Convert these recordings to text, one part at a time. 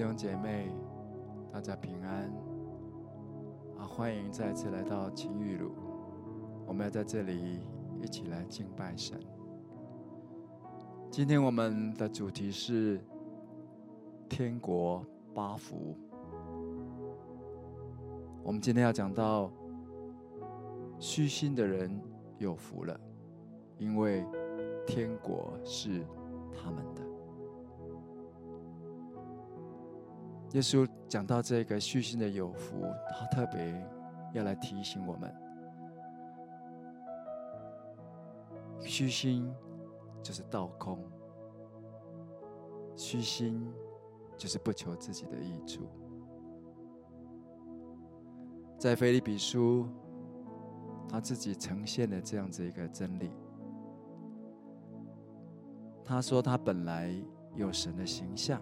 弟兄姐妹，大家平安啊！欢迎再次来到青玉路，我们要在这里一起来敬拜神。今天我们的主题是天国八福。我们今天要讲到虚心的人有福了，因为天国是他们的。耶稣讲到这个虚心的有福，他特别要来提醒我们：虚心就是倒空，虚心就是不求自己的益处。在腓立比书，他自己呈现了这样子一个真理。他说他本来有神的形象。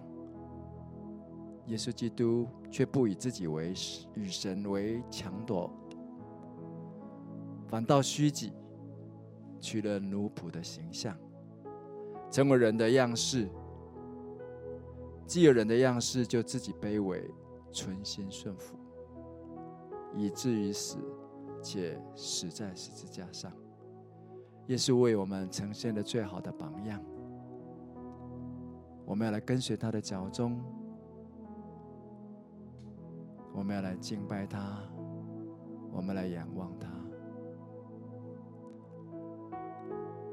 耶稣基督却不以自己为与神为抢夺，反倒虚己，取了奴仆的形象，成为人的样式。既有人的样式，就自己卑微，存心顺服，以至于死，且死在十字架上。耶稣为我们呈现了最好的榜样，我们要来跟随他的脚踪。我们要来敬拜他，我们来仰望他。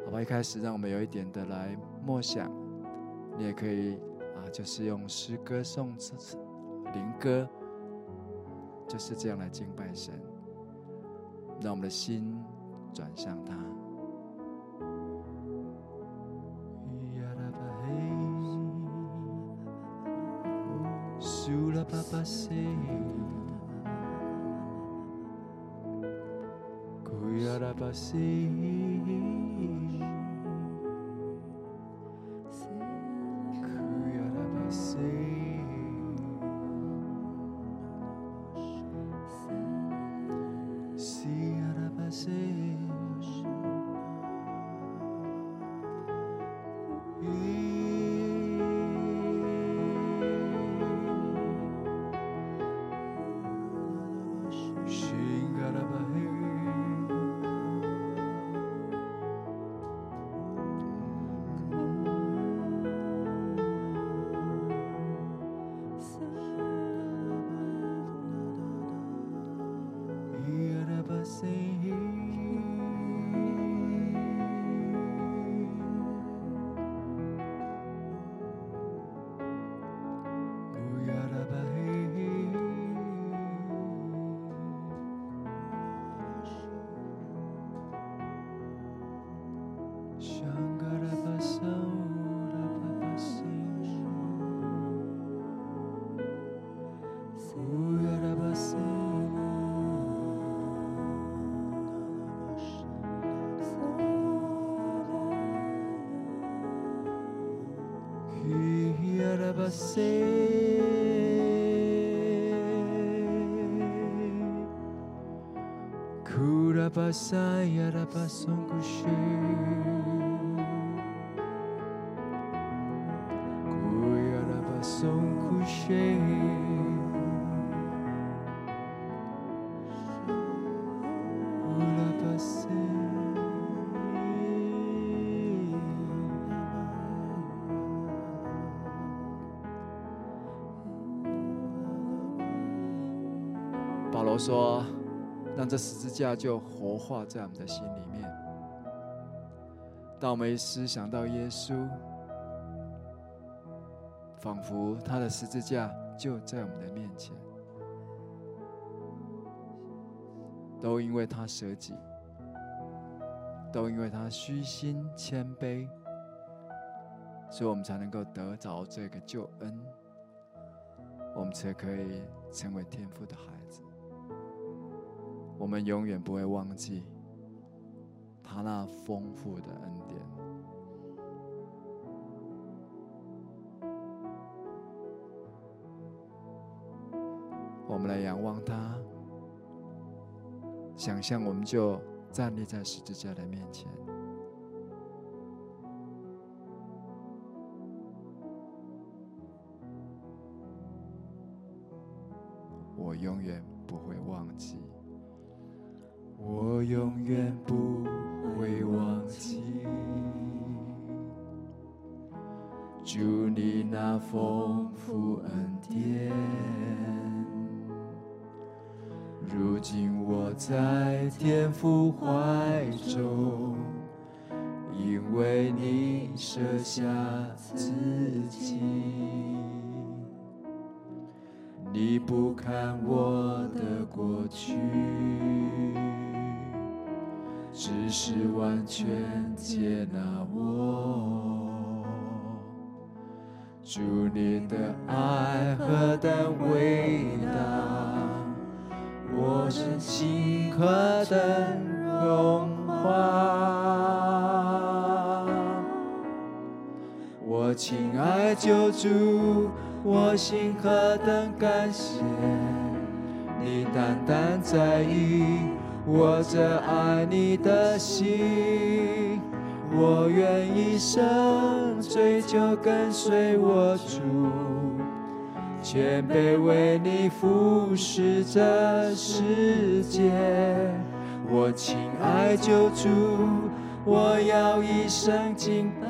好吧，一开始让我们有一点的来默想，你也可以啊，就是用诗歌、颂词、灵歌，就是这样来敬拜神，让我们的心转向他。passé. Courir à la passé. 保十字架就活化在我们的心里面。当我们一思想到耶稣，仿佛他的十字架就在我们的面前。都因为他舍己，都因为他虚心谦卑，所以我们才能够得着这个救恩，我们才可以成为天父的孩子。”我们永远不会忘记他那丰富的恩典。我们来仰望他，想象我们就站立在十字架的面前。我永远不会忘记，我永远不会忘记。祝你那丰富恩典，如今我在天父怀中，因为你舍下自己，你不看我的过去，只是完全接纳我。主你的爱何等伟大，我真心何等融化。我亲爱救主，我心何等感谢，你单单在意我这爱你的心。我愿一生追求跟随我主，谦卑为你服侍这世界。我亲爱救主，我要一生敬拜，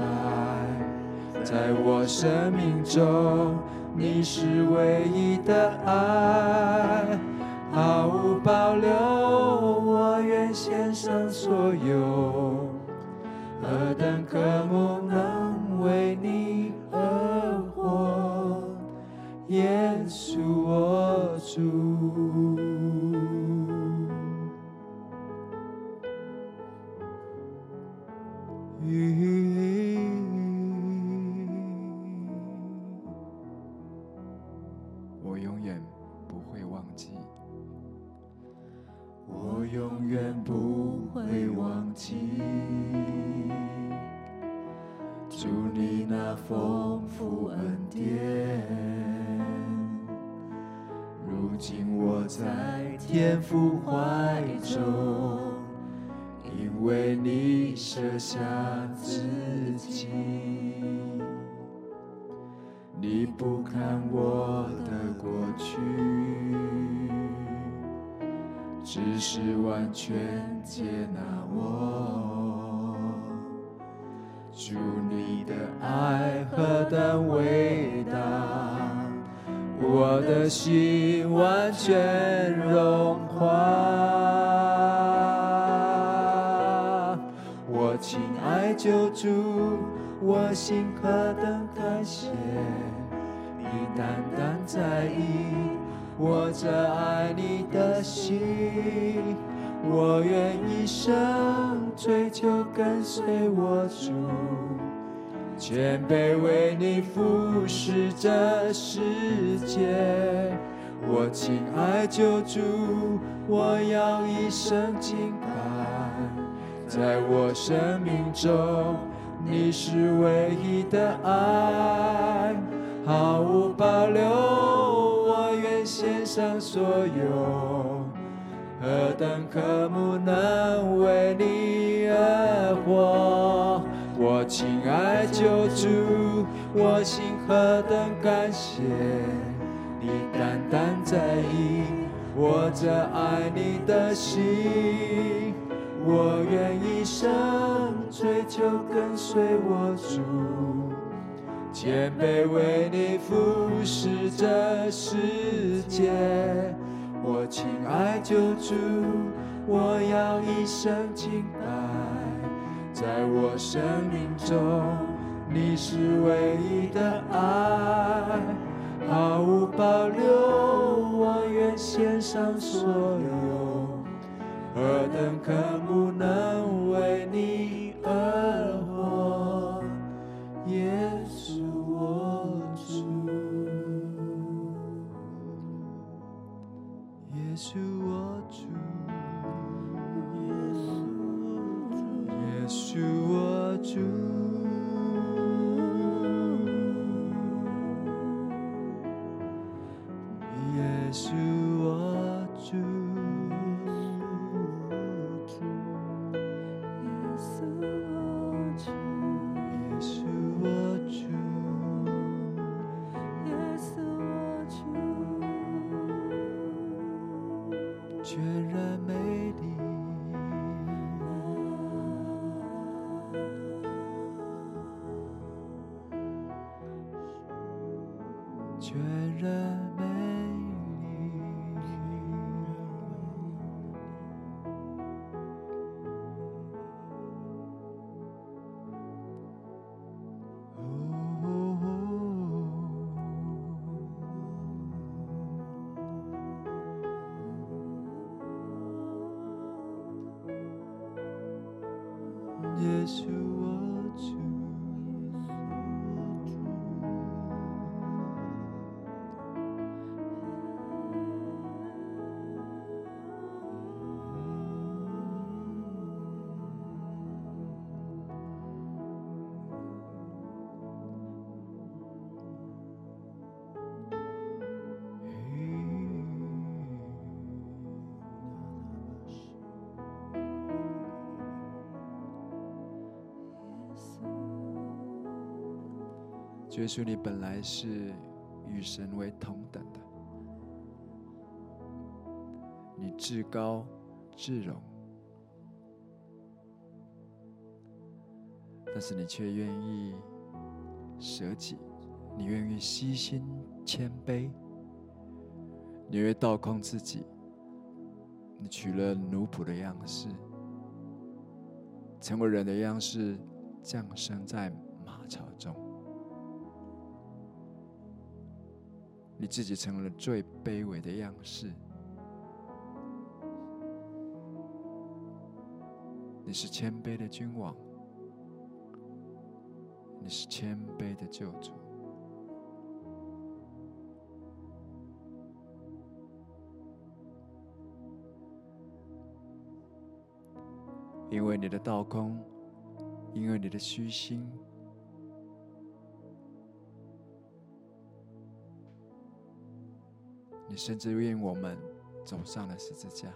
在我生命中你是唯一的爱，毫无保留，我愿献上所有。何等渴慕能为你而活，耶稣我主。谦卑为你服侍这世界。我亲爱救主，我要一生敬拜，在我生命中你是唯一的爱，毫无保留，我愿献上所有。何等渴慕能为你而活，我亲爱救主，我心何等感谢，你单单在意我这爱你的心，我愿一生追求跟随我主，谦卑为你服侍这世界。我亲爱救主，我要一生敬拜，在我生命中你是唯一的爱，毫无保留，我愿献上所有，何等渴慕能为你而活，耶稣我主。耶稣我主，耶稣我主，耶稣，耶稣，你本来是与神为同等的，你至高至荣，但是你却愿意舍己，你愿意虚心谦卑，你愿意倒空自己，你取了奴仆的样式，成为人的样式，降生在马槽中。你自己成了最卑微的样式，你是谦卑的君王，你是谦卑的救主，因为你的道空，因为你的虚心。甚至愿我们走上了十字架，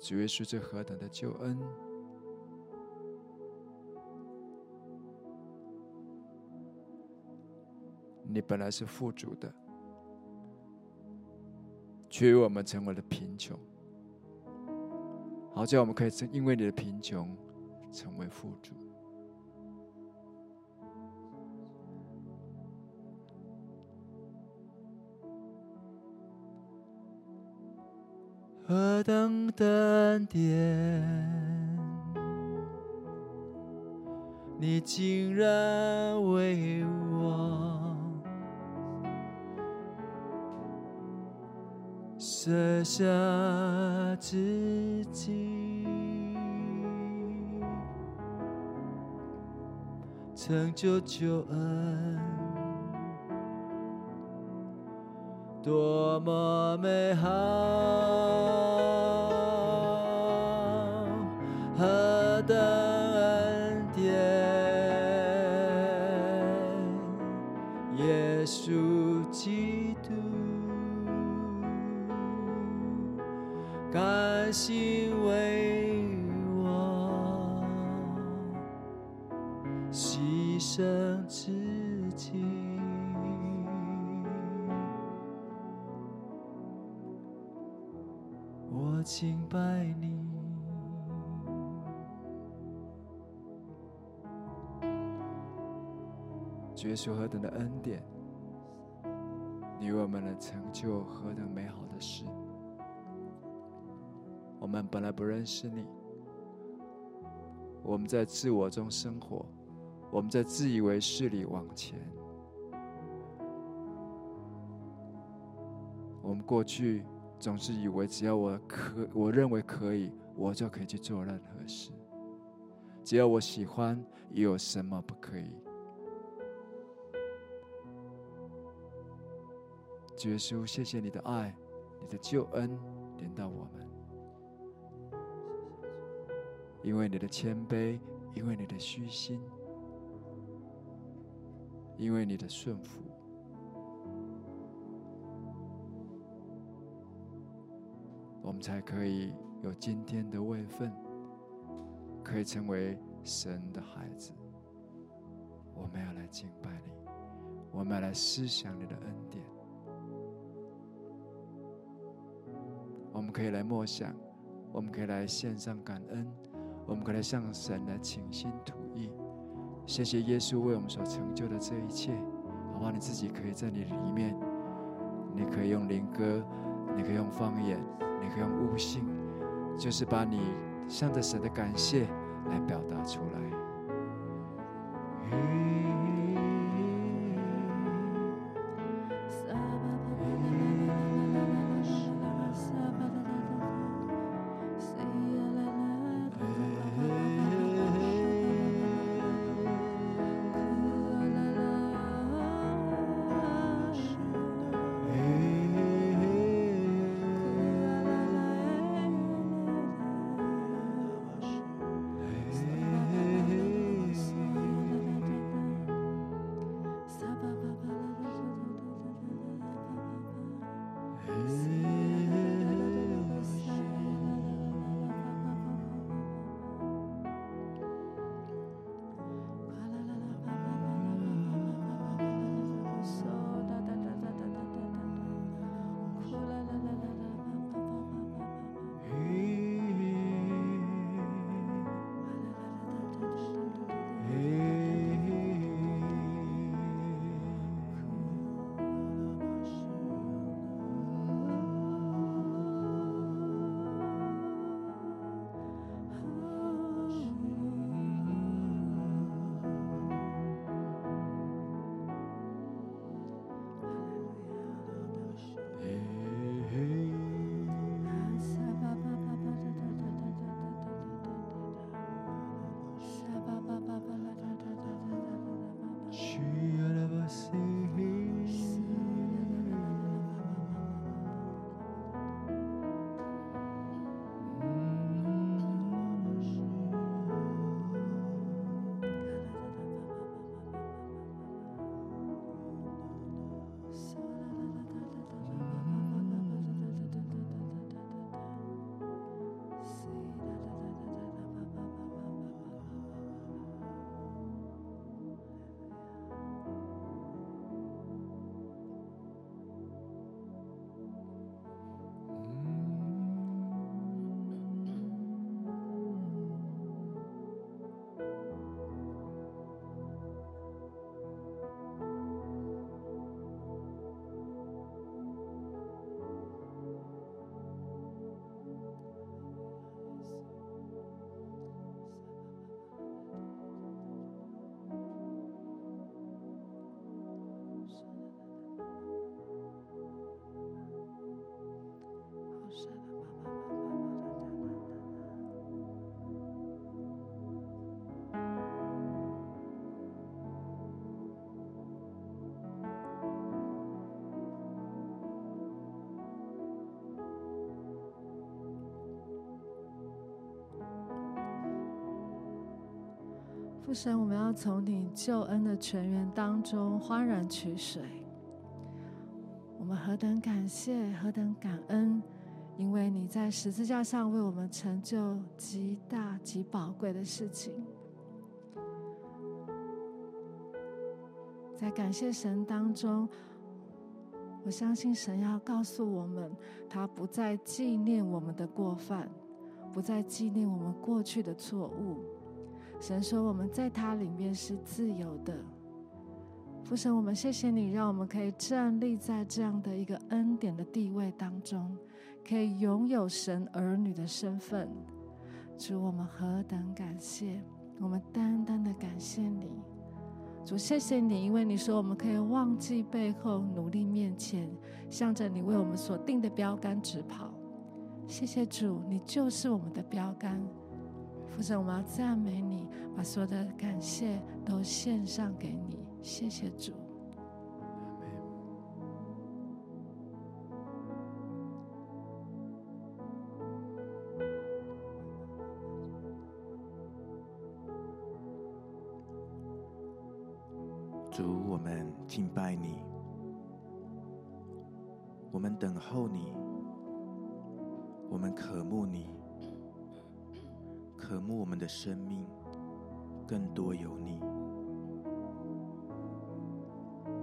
主耶稣这何等的救恩！你本来是富足的，却与我们成为了贫穷，好叫我们可以因为你的贫穷成为富足。何等的恩典，你竟然为我舍下自己，成就救恩。多么美好，何等拜你，耶稣何等的恩典，你为我们的成就何等美好的事。我们本来不认识你，我们在自我中生活，我们在自以为是里往前，我们过去。总是以为只要我可，我认为可以，我就可以去做任何事。只要我喜欢，又有什么不可以？耶稣，谢谢你的爱，你的救恩连到我们，因为你的谦卑，因为你的虚心，因为你的顺服。我们才可以有今天的位分，可以成为神的孩子。我们要来敬拜你，我们要来思想你的恩典。我们可以来默想，我们可以来献上感恩，我们可以向神来倾心吐意。谢谢耶稣为我们所成就的这一切，好不好？你自己可以在你里面，你可以用灵歌，你可以用方言，你可以用悟性，就是把你向着神的感谢来表达出来。父神，我们要从你救恩的泉源当中欢然取水。我们何等感谢，何等感恩，因为你在十字架上为我们成就极大极宝贵的事情。在感谢神当中，我相信神要告诉我们，他不再纪念我们的过犯，不再纪念我们过去的错误。神说：“我们在他里面是自由的。”父神，我们谢谢你，让我们可以站立在这样的一个恩典的地位当中，可以拥有神儿女的身份。主，我们何等感谢！我们单单的感谢你，主，谢谢你，因为你说我们可以忘记背后，努力面前，向着你为我们所定的标杆直跑。谢谢主，你就是我们的标杆。父神，我们要赞美你，把所有的感谢都献上给你。谢谢主。主，我们敬拜你，我们等候你，我们渴慕你。渴慕我们的生命更多有你，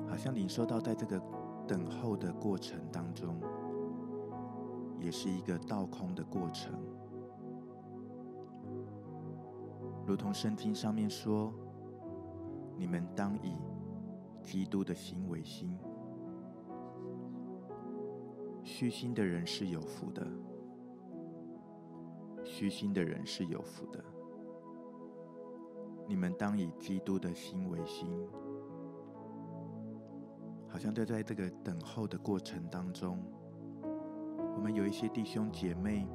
好像领受到，在这个等候的过程当中，也是一个倒空的过程。如同圣经上面说：“你们当以基督的心为心。”虚心的人是有福的，虚心的人是有福的。你们当以基督的心为心。好像就在这个等候的过程当中，我们有一些弟兄姐妹，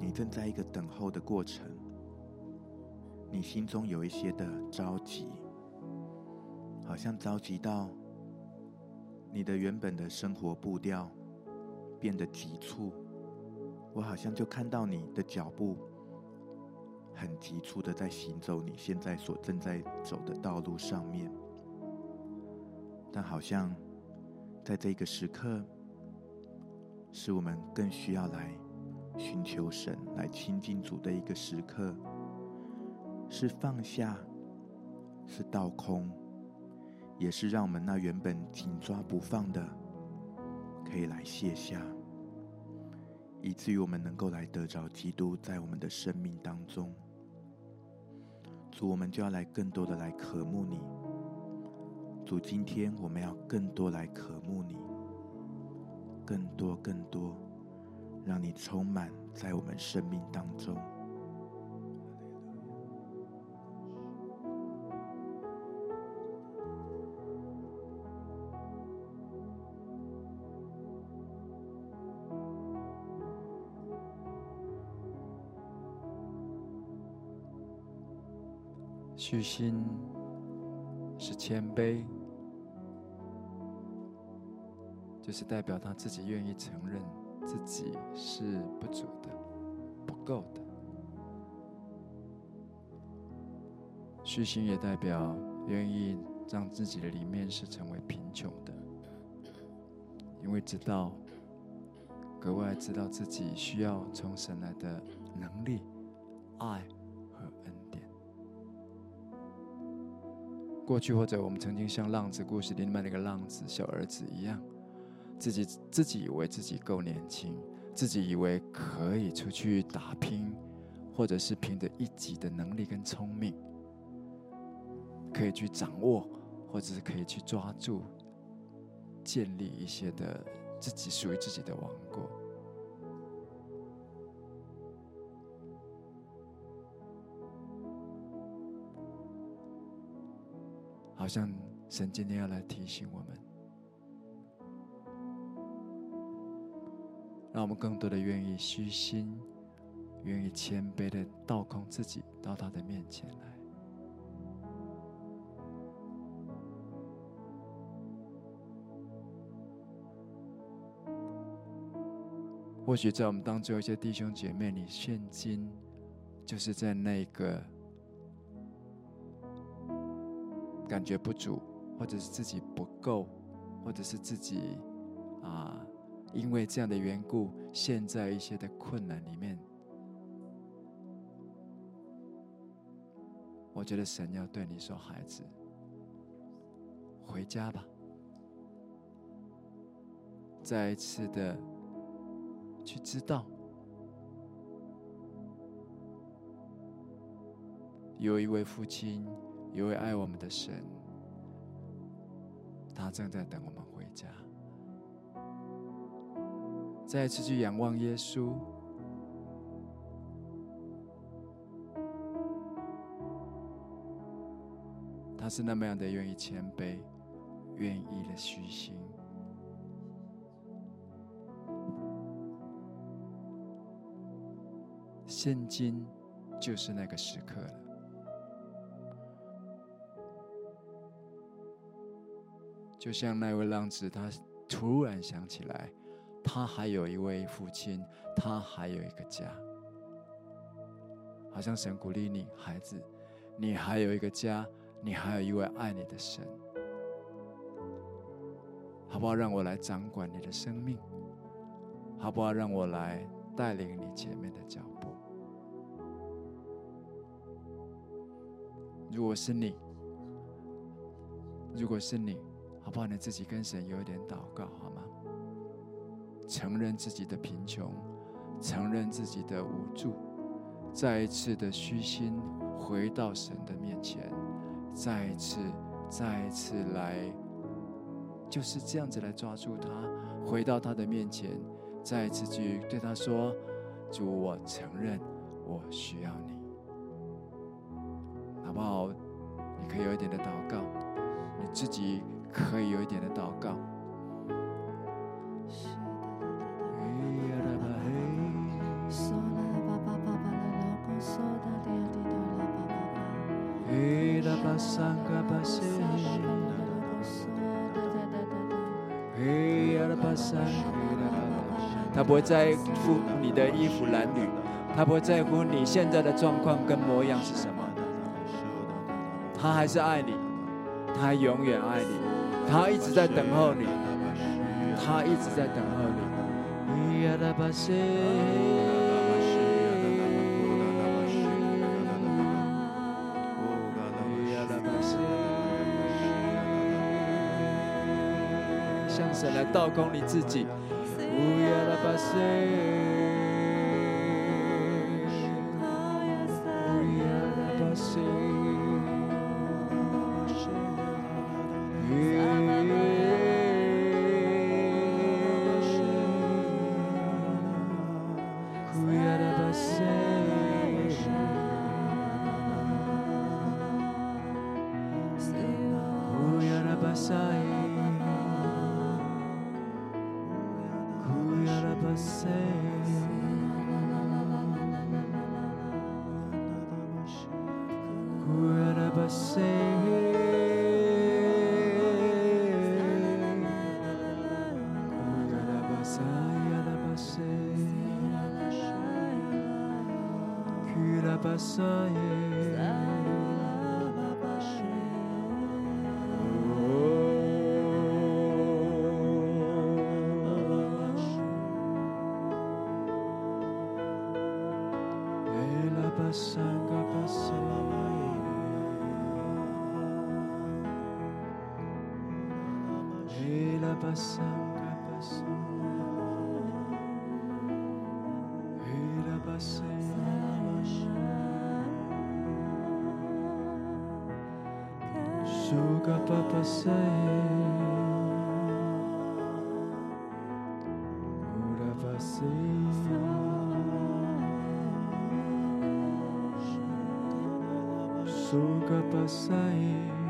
你正在一个等候的过程，你心中有一些的着急，好像着急到你的原本的生活步调变得急促，我好像就看到你的脚步很急促的在行走你现在所正在走的道路上面。但好像，在这个时刻，是我们更需要来寻求神、来亲近主的一个时刻，是放下，是倒空，也是让我们那原本紧抓不放的，可以来卸下，以至于我们能够来得着基督在我们的生命当中。主，我们就要来更多的来渴慕你。主，今天我们要更多来渴慕你，更多更多，让你充满在我们生命当中。虚心。是谦卑，就是代表他自己愿意承认自己是不足的、不够的。虚心也代表愿意让自己的里面是成为贫穷的，因为知道格外知道自己需要从神来的能力、爱。过去或者我们曾经像浪子故事里面那个浪子小儿子一样，自己自己以为自己够年轻，自己以为可以出去打拼，或者是凭着一己的能力跟聪明，可以去掌握，或者是可以去抓住，建立一些的自己属于自己的王国。好像神今天要来提醒我们，让我们更多的愿意虚心，愿意谦卑的倒空自己，到他的面前来。或许在我们当中有一些弟兄姐妹，你现今就是在那个。感觉不足，或者是自己不够，或者是自己啊，因为这样的缘故，陷在一些的困难里面。我觉得神要对你说：“孩子，回家吧，再一次的去知道，有一位父亲。”一位爱我们的神，他正在等我们回家。再一次去仰望耶稣，他是那么样的愿意谦卑，愿意的虚心。现今就是那个时刻了。就像那位浪子，他突然想起来，他还有一位父亲，他还有一个家。好像神鼓励你，孩子，你还有一个家，你还有一位爱你的神，好不好？让我来掌管你的生命，好不好？让我来带领你前面的脚步。如果是你，如果是你。好不好？你自己跟神有一点祷告好吗？承认自己的贫穷，承认自己的无助，再一次的虚心回到神的面前，再一次、再一次来，就是这样子来抓住他，回到他的面前，再一次去对他说：“主，我承认我需要你，好不好？你可以有一点的祷告，你自己可以有一点的祷告。”他不会在乎你的衣服褴褛，他不会在乎你现在的状况跟模样是什么，他还是爱你，他永远爱你，他一直在等候你，他一直在等候你。向神来倒空你自己。Suga Papa Saya Murava Saya Suga Papa Saya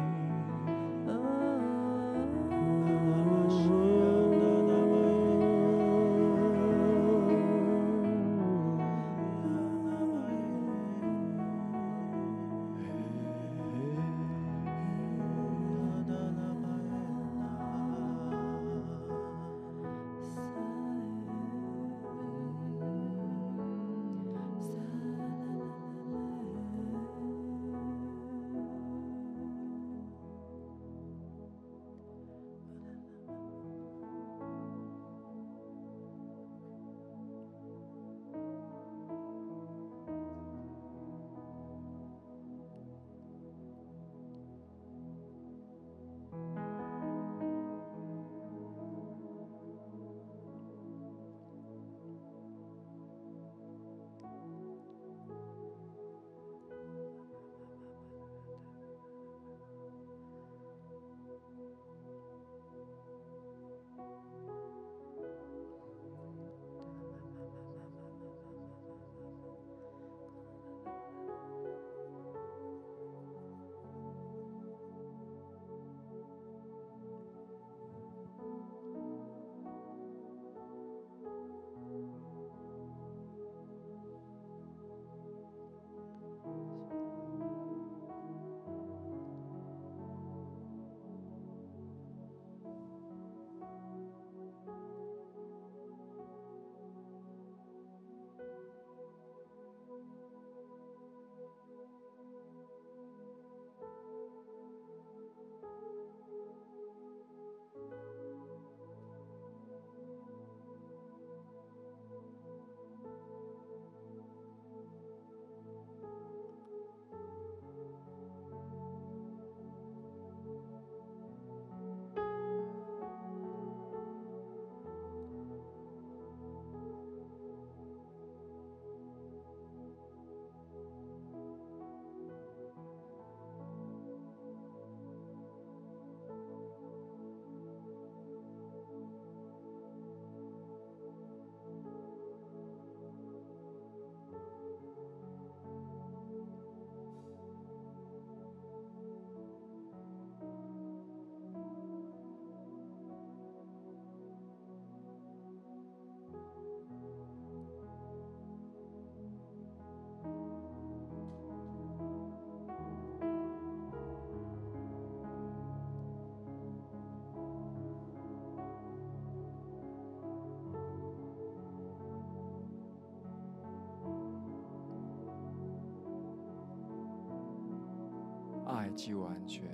既完全，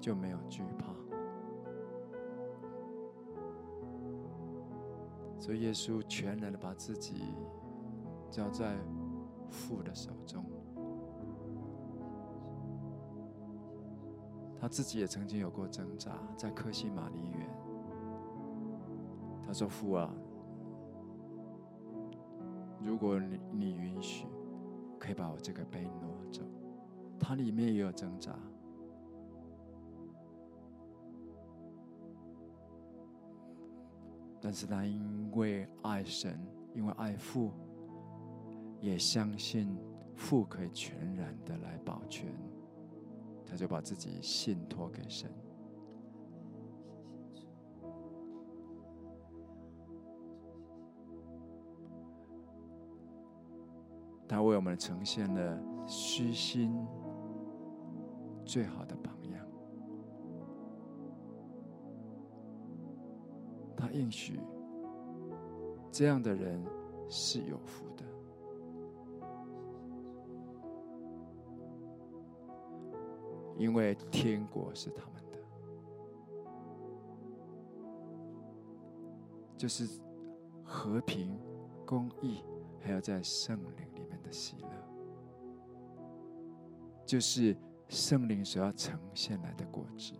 就没有惧怕。所以耶稣全然的把自己交在父的手中。他自己也曾经有过挣扎，在客西马尼园，他说：“父啊，如果你你允许，可以把我这个杯挪走。”他里面也有挣扎，但是他因为爱神，因为爱父，也相信父可以全然的来保全。他就把自己信托给神，他为我们呈现了虚心最好的榜样。他应许这样的人是有福的。因为天国是他们的，就是和平、公义，还有在圣灵里面的喜乐，就是圣灵所要呈现来的果子。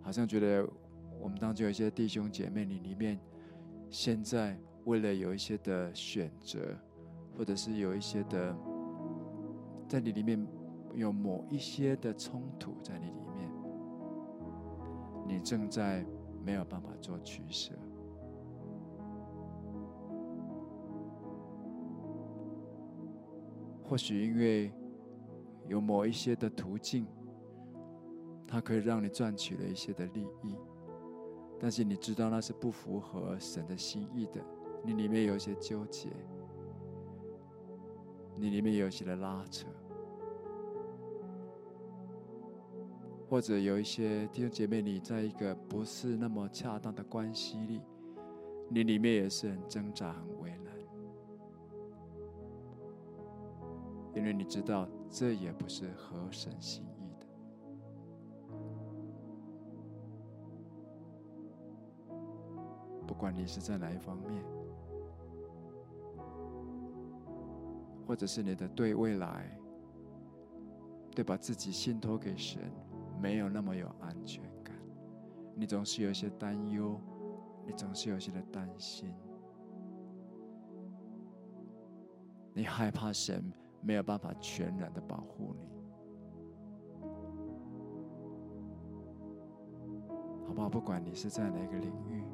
好像觉得我们当中有一些弟兄姐妹，你里面现在为了有一些的选择。或者是有一些的，在你里面有某一些的冲突在你里面，你正在没有办法做取舍。或许因为有某一些的途径，它可以让你赚取了一些的利益，但是你知道那是不符合神的心意的，你里面有一些纠结。你里面有一些的拉扯，或者有一些弟兄姐妹，你在一个不是那么恰当的关系里，你里面也是很挣扎、很为难，因为你知道这也不是合神心意的。不管你是在哪一方面。或者是你的对未来，对把自己信托给神，没有那么有安全感，你总是有一些担忧，你总是有一些的担心，你害怕神没有办法全然的保护你，好不好？不管你是在哪个领域，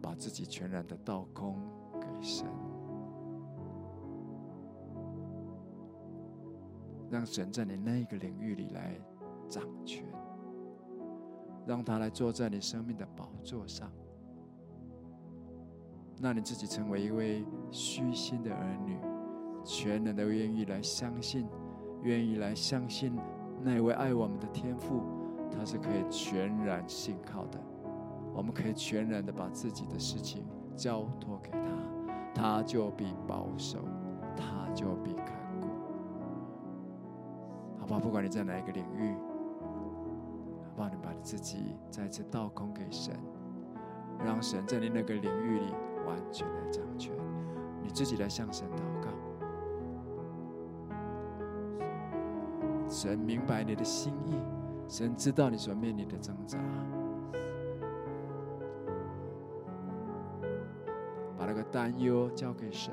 把自己全然的倒空。给神，让神在你那个领域里来掌权，让他来坐在你生命的宝座上，让你自己成为一位虚心的儿女，全然的愿意来相信，愿意来相信那位爱我们的天父，他是可以全然信靠的，我们可以全然的把自己的事情交托给他。他就必保守，他就必看顾，好吧？不管你在哪一个领域，好不好？你把你自己再次倒空给神，让神在你那个领域里完全来掌权。你自己来向神祷告，神明白你的心意，神知道你所面临的挣扎。把那个担忧交给神，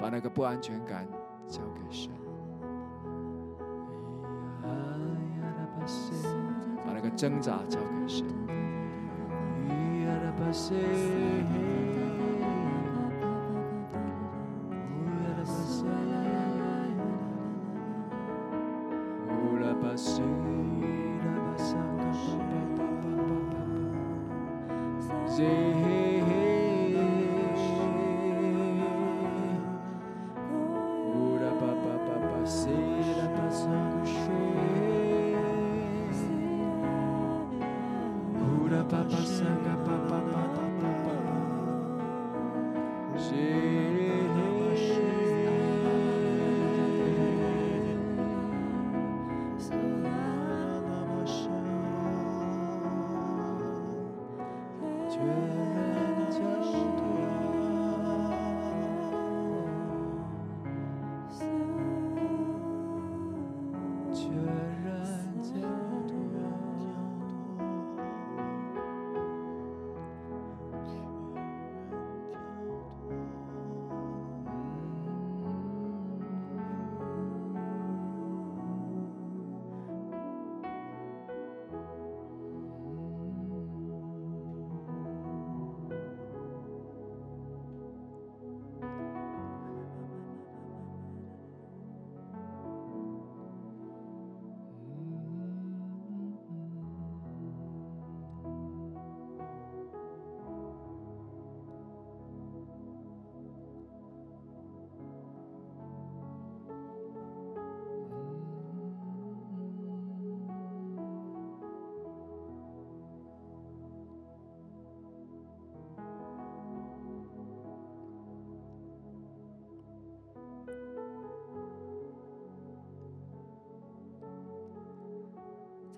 把那个不安全感交给神，把那个挣扎交给神。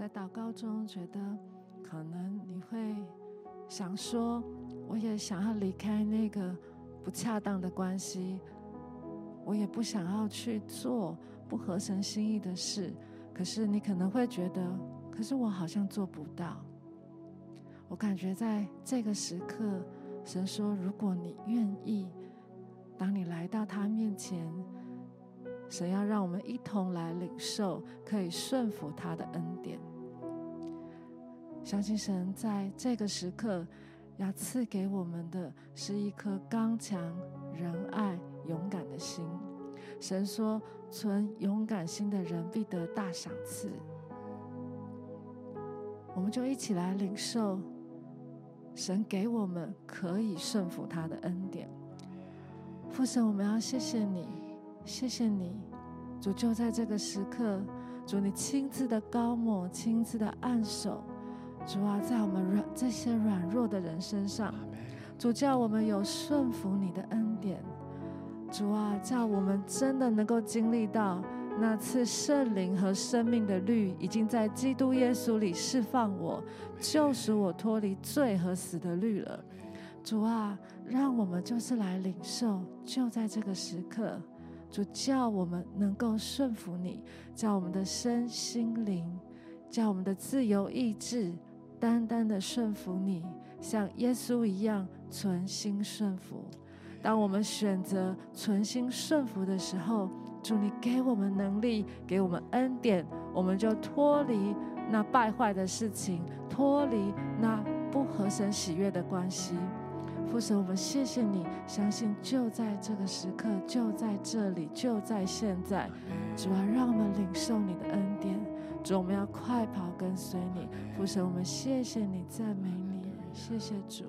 在祷告中，觉得可能你会想说，我也想要离开那个不恰当的关系，我也不想要去做不合神心意的事。可是你可能会觉得，可是我好像做不到。我感觉在这个时刻，神说，如果你愿意，当你来到他面前，神要让我们一同来领受，可以顺服他的恩典。相信神在这个时刻要赐给我们的是一颗刚强、仁爱、勇敢的心。神说：“存勇敢心的人必得大赏赐。”我们就一起来领受神给我们可以顺服他的恩典。父神，我们要谢谢你，谢谢你，主就在这个时刻，主你亲自的高抹，亲自的按手。主啊，在我们软这些软弱的人身上，主叫我们有顺服你的恩典。主啊，叫我们真的能够经历到那次圣灵和生命的律，已经在基督耶稣里释放我，救赎我脱离罪和死的律了。主啊，让我们就是来领受，就在这个时刻，主叫我们能够顺服你，叫我们的身心灵，叫我们的自由意志。单单的顺服你，像耶稣一样存心顺服。当我们选择存心顺服的时候，主你给我们能力，给我们恩典，我们就脱离那败坏的事情，脱离那不合神喜悦的关系。父神，我们谢谢你，相信就在这个时刻，就在这里，就在现在，主啊，让我们领受你的恩典。主，我们要快跑跟随你，父神，我们谢谢你，赞美你，谢谢主。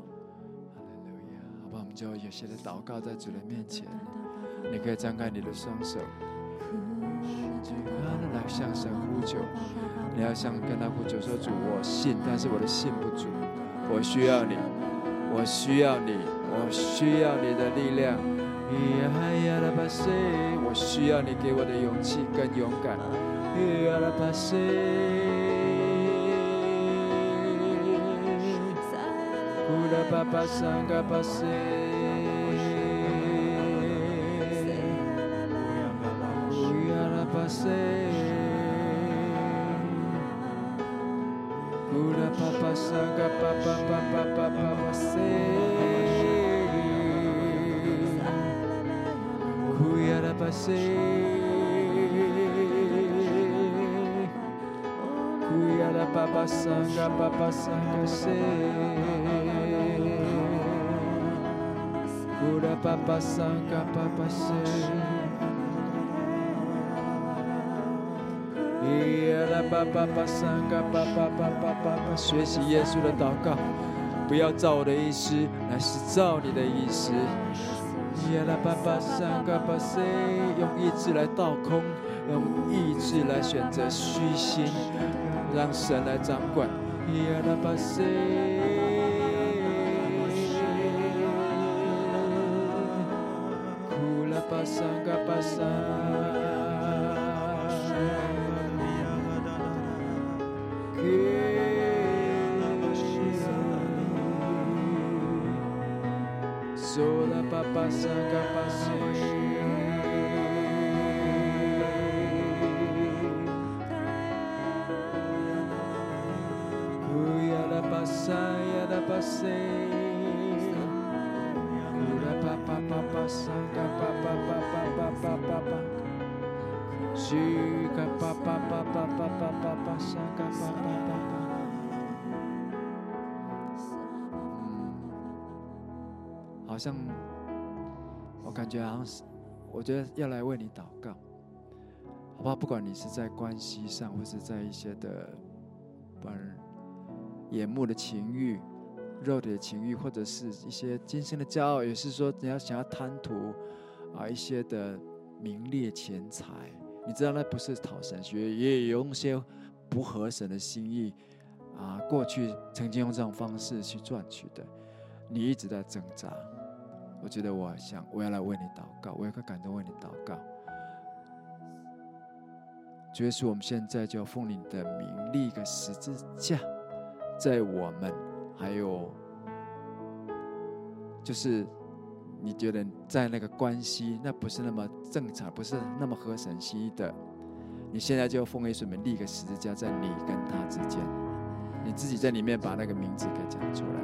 好吧，我们就有些的祷告在主的面前，你可以张开你的双手，来向神呼求。你要向跟他呼求说：“主，我信，但是我的信不足，我需要你，我需要你，我需要你的力量。我需要你给我的勇气跟勇敢。”伊阿拉巴西，乌拉巴巴桑嘎巴西，乌阿拉巴西，嘎西，乌拉巴巴桑嘎巴巴西，伊阿拉巴巴巴桑嘎巴巴巴巴巴巴。学习耶稣的祷告，不要照我的意思，乃是照你的意思。伊阿拉巴巴桑嘎巴西，用意志来倒空，用意志来选择虚心。让神来掌管。Sola papa sanga pasi. La pasaya la passeia papa papa sanga papa papa papa papa. Shika papa papa papa papa sanga papa papa. 好像我感觉好像是，我觉得要来为你祷告，好吧？不管你是在关系上，或是在一些的，不然眼目的情欲、肉体的情欲，或者是一些今生的骄傲，也是说你要想要贪图啊一些的名利钱财，你知道那不是讨神喜悦，也有用些不合神的心意啊。过去曾经用这种方式去赚取的，你一直在挣扎。我觉得我想，我要来为你祷告，我要感动为你祷告。主耶稣，我们现在就奉你的名立个十字架，在我们还有，就是你觉得在那个关系，那不是那么正常，不是那么合神心意的，你现在就奉耶稣名立个十字架，在你跟他之间，你自己在里面把那个名字给讲出来。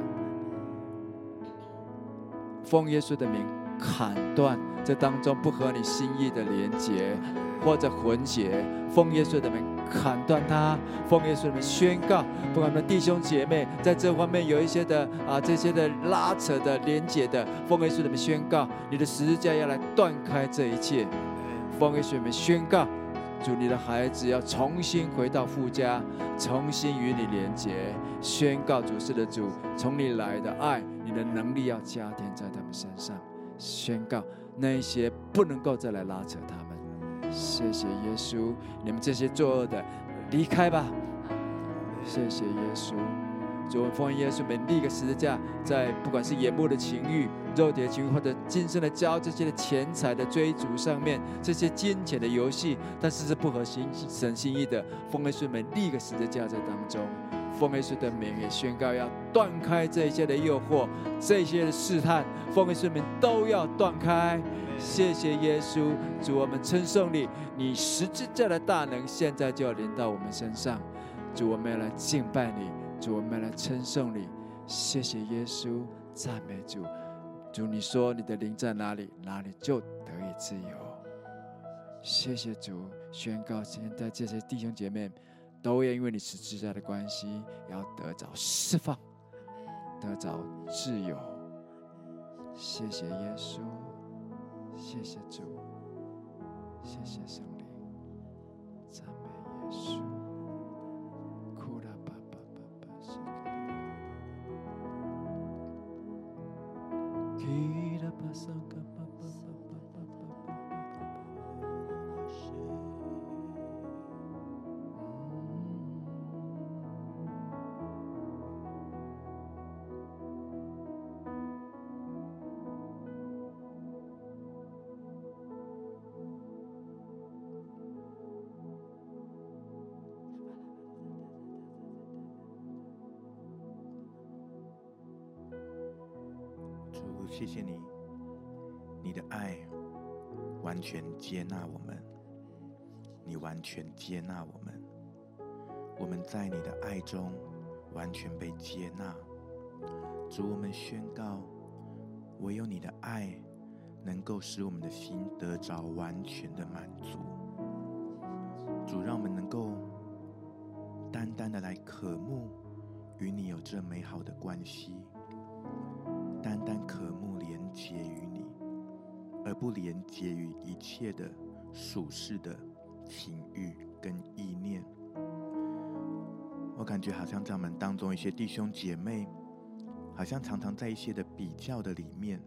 奉耶稣的名砍断这当中不合你心意的连结或者混结，奉耶稣的名砍断它。奉耶稣的名宣告，不管我们的弟兄姐妹在这方面有一些的啊这些的拉扯的连结的，奉耶稣的名宣告，你的十字架要来断开这一切。奉耶稣的名宣告，主你的孩子要重新回到父家，重新与你连结。宣告主是的主，从你来的爱。你的能力要加添在他们身上，宣告那一些不能够再来拉扯他们。谢谢耶稣，你们这些作恶的离开吧。谢谢耶稣，主，我奉耶稣名立个十字架，在不管是眼目的情欲、肉体的情欲，或者今生的骄傲这些的钱财的追逐上面，这些金钱的游戏，但是是不合心神心意的，奉耶稣名立个十字架在当中。奉耶稣的名也宣告要断开这些的诱惑，这些的试探，奉耶稣名都要断开。谢谢耶稣，主我们称颂你，你十字架的大能现在就要临到我们身上。主我们要来敬拜你，主我们要来称颂你。谢谢耶稣，赞美主。主你说你的灵在哪里，哪里就得以自由。谢谢主，宣告现在这些弟兄姐妹。都要因为你十字架的关系，要得着释放，得着自由。谢谢耶稣，谢谢主，谢谢圣灵，赞美耶稣。谢谢你，你的爱完全接纳我们，你完全接纳我们，我们在你的爱中完全被接纳。主，我们宣告，唯有你的爱能够使我们的心得着完全的满足。主，让我们能够单单的来渴慕与你有这美好的关系。单单渴慕连结于你，而不连结于一切的属世的情欲跟意念。我感觉好像在我们当中一些弟兄姐妹，好像常常在一些的比较的里面，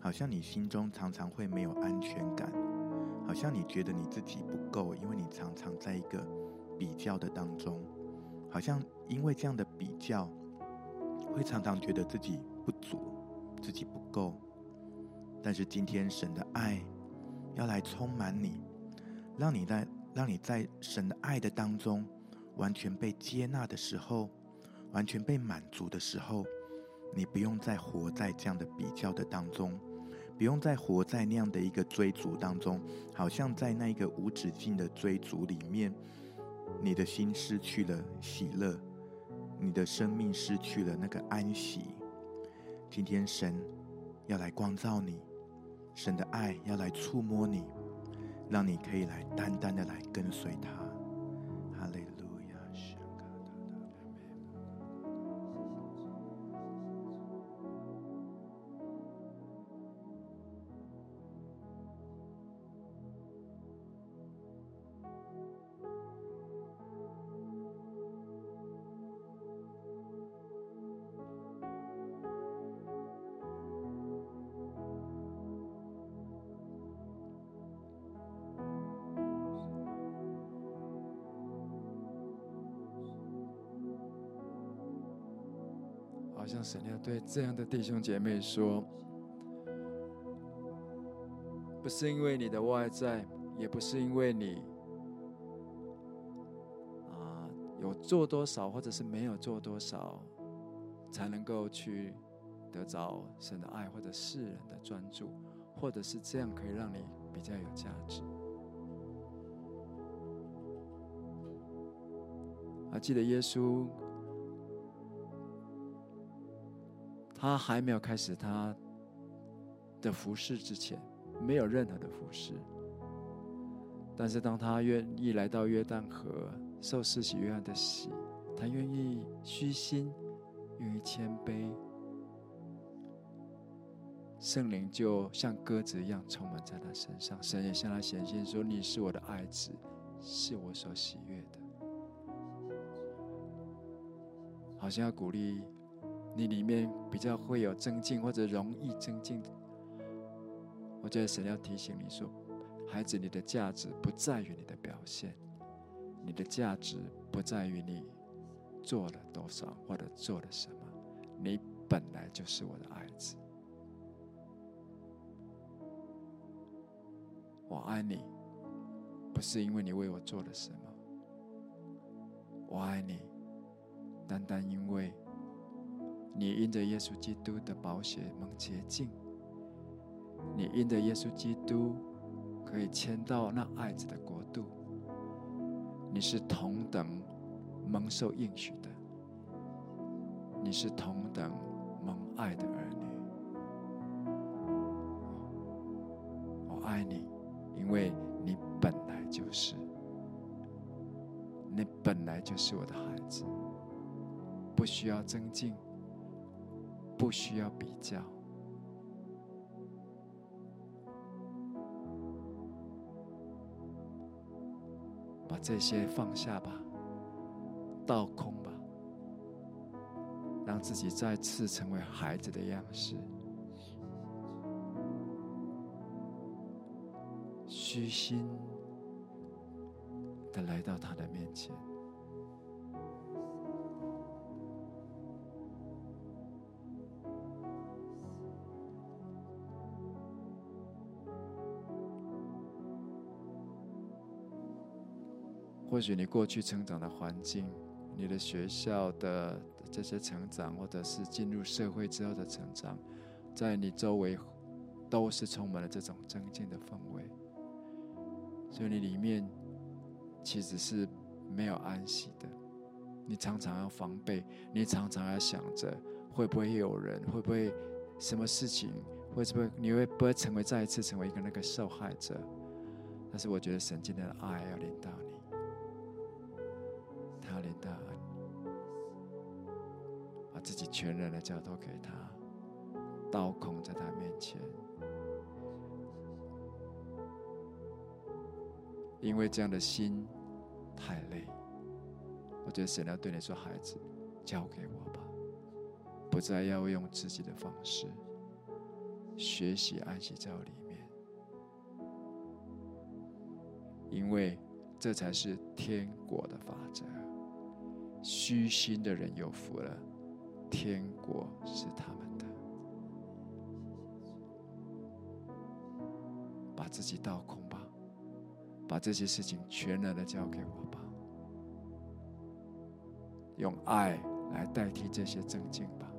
好像你心中常常会没有安全感，好像你觉得你自己不够，因为你常常在一个比较的当中，好像因为这样的比较，会常常觉得自己。不足，自己不够，但是今天神的爱要来充满你，让你在让你在神的爱的当中完全被接纳的时候，完全被满足的时候，你不用再活在这样的比较的当中，不用再活在那样的一个追逐当中，好像在那一个无止境的追逐里面，你的心失去了喜乐，你的生命失去了那个安息。今天神要来光照你，神的爱要来触摸你，让你可以来单单的来跟随他。对这样的弟兄姐妹说：“不是因为你的外在，也不是因为你啊有做多少，或者是没有做多少，才能够去得着神的爱，或者世人的专注，或者是这样可以让你比较有价值。”还记得耶稣。他还没有开始他的服侍之前，没有任何的服侍。但是当他愿意来到约旦河受施洗约翰的洗，他愿意虚心，愿意谦卑，圣灵就像鸽子一样充满在他身上。神也向他显现说：“你是我的爱子，是我所喜悦的。”好像要鼓励。你里面比较会有增进，或者容易增进。我觉得神要提醒你说，孩子，你的价值不在于你的表现，你的价值不在于你做了多少或者做了什么，你本来就是我的爱子。我爱你，不是因为你为我做了什么，我爱你，单单因为。你因着耶稣基督的宝血蒙洁净，你因着耶稣基督可以迁到那爱子的国度，你是同等蒙受应许的，你是同等蒙爱的儿女。我爱你，因为你本来就是，你本来就是我的孩子，不需要增进。不需要比较，把这些放下吧，倒空吧，让自己再次成为孩子的样式，虚心的来到他的面前。或许你过去成长的环境，你的学校的这些成长，或者是进入社会之后的成长，在你周围都是充满了这种增进的氛围，所以你里面其实是没有安息的。你常常要防备，你常常要想着会不会有人，会不会什么事情，会不会你会不会成为再一次成为一个那个受害者？但是我觉得神今天的爱要临到你。把自己全然的交托给他，倒空在他面前，因为这样的心太累。我觉得神要对你说：“孩子，交给我吧，不再要用自己的方式学习安息在里面，因为这才是天国的法则。”虚心的人有福了，天国是他们的。把自己倒空吧，把这些事情全然的交给我吧。用爱来代替这些正经吧。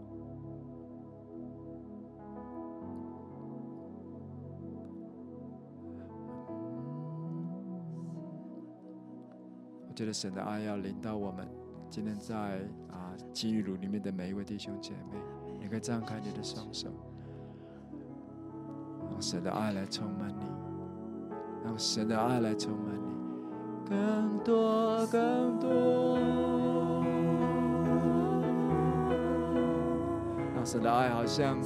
我觉得神的爱要领到我们。今天在啊，基督里面的每一位弟兄姐妹，你可以张开你的双手，让神的爱来充满你，让神的爱来充满你，更多更多，让神的爱好像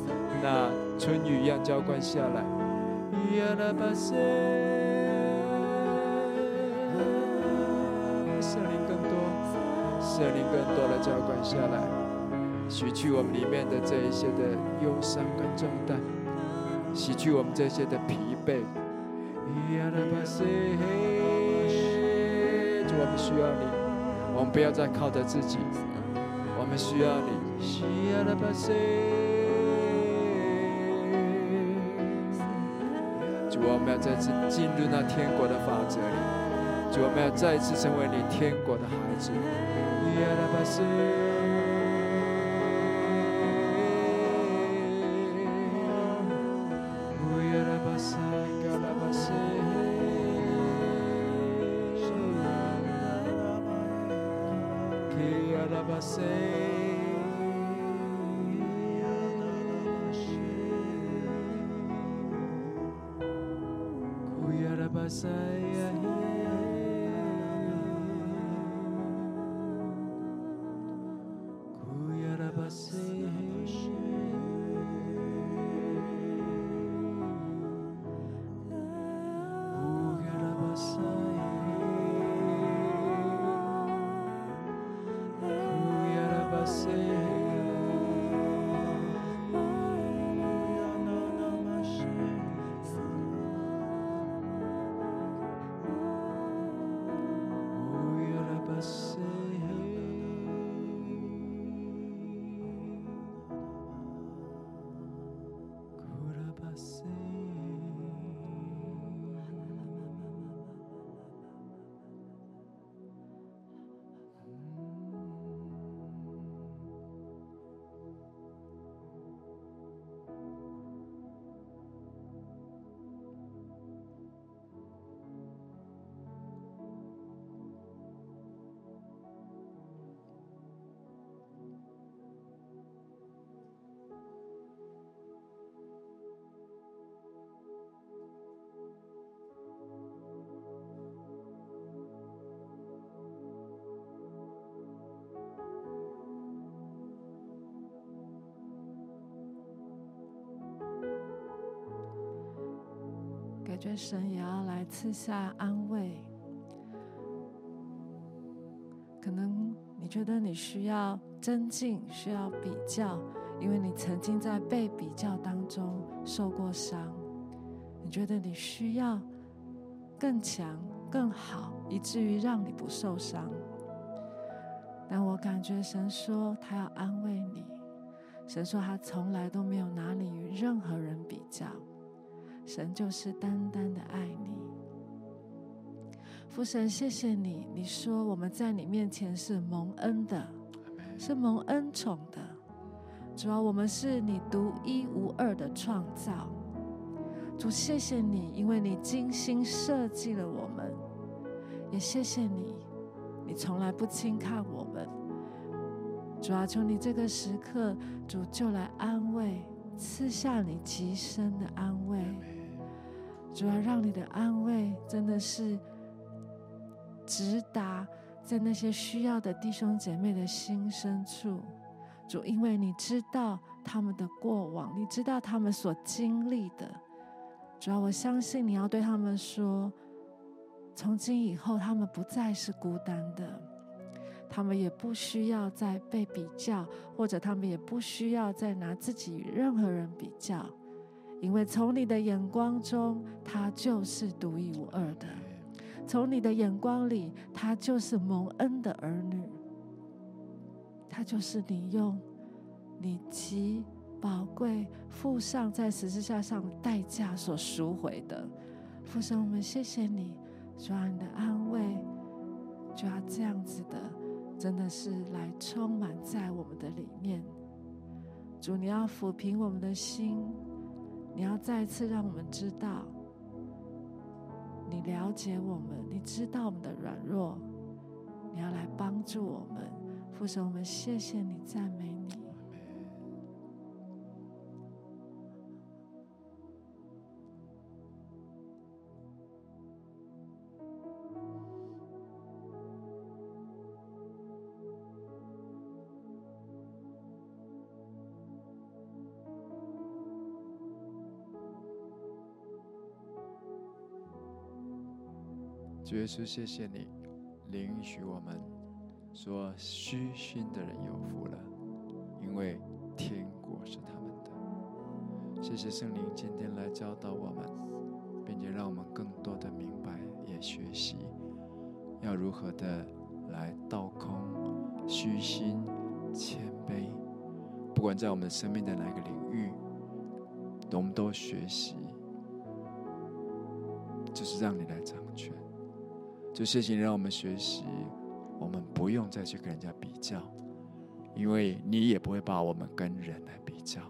那春雨一样浇灌下来。圣灵更多的浇灌下来，洗去我们里面的这一些的忧伤跟重担，洗去我们这些的疲惫。主，我们需要你，我们不要再靠着自己，我们需要你。主，我们要再次进入那天国的法则里，主，我们要再次成为你天国的孩子。Yarabasu. 感觉神也要来赐下安慰。可能你觉得你需要增进，需要比较，因为你曾经在被比较当中受过伤。你觉得你需要更强、更好，以至于让你不受伤。但我感觉神说他要安慰你，神说他从来都没有拿你与任何人比较。神就是单单的爱你，父神，谢谢你。你说我们在你面前是蒙恩的，是蒙恩宠的。主要，我们是你独一无二的创造。主，谢谢你，因为你精心设计了我们。也谢谢你，你从来不轻看我们。主啊，求你这个时刻，主就来安慰，赐下你极深的安慰。主要让你的安慰真的是直达在那些需要的弟兄姐妹的心深处。主，因为你知道他们的过往，你知道他们所经历的。主要我相信你要对他们说：从今以后，他们不再是孤单的，他们也不需要再被比较，或者他们也不需要再拿自己与任何人比较。因为从你的眼光中，他就是独一无二的；从你的眼光里，他就是蒙恩的儿女。他就是你用你极宝贵付上在十字架上的代价所赎回的。父神，我们谢谢你，主啊，你的安慰就要这样子的，真的是来充满在我们的里面。主，你要抚平我们的心。你要再次让我们知道，你了解我们，你知道我们的软弱，你要来帮助我们。父神，我们谢谢你，赞美你。稣，谢谢你，允许我们说虚心的人有福了，因为天国是他们的。谢谢圣灵今天来教导我们，并且让我们更多的明白，也学习要如何的来倒空、虚心、谦卑。不管在我们生命的哪个领域，我们都学习，就是让你来掌权。就谢谢你让我们学习，我们不用再去跟人家比较，因为你也不会把我们跟人来比较。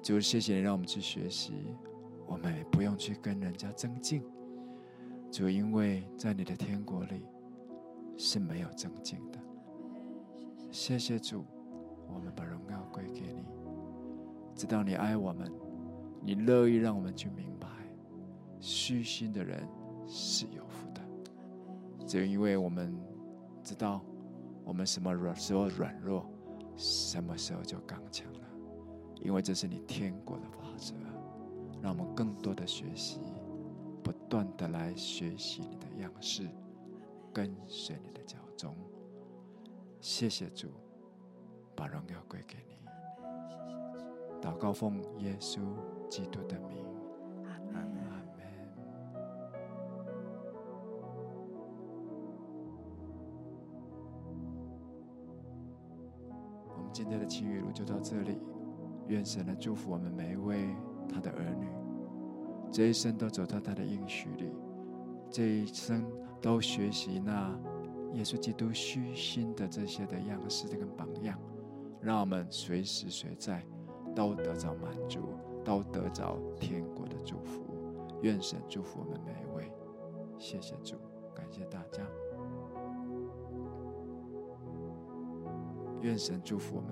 就谢谢你让我们去学习，我们也不用去跟人家争竞。就因为在你的天国里是没有争竞的。谢谢主，我们把荣耀归给你。知道你爱我们，你乐意让我们去明白，虚心的人是有福。只因为我们知道，我们什么时候软弱，什么时候就刚强了。因为这是你天国的法则，让我们更多的学习，不断的来学习你的样式，跟随你的脚踪。谢谢主，把荣耀归给你。祷告奉耶稣基督的名。今天的青雨露就到这里，愿神来祝福我们每一位他的儿女，这一生都走到他的应许里，这一生都学习那耶稣基督虚心的这些的样式跟榜样，让我们随时随在都得着满足，都得着天国的祝福。愿神祝福我们每一位，谢谢主，感谢大家。愿神祝福我们。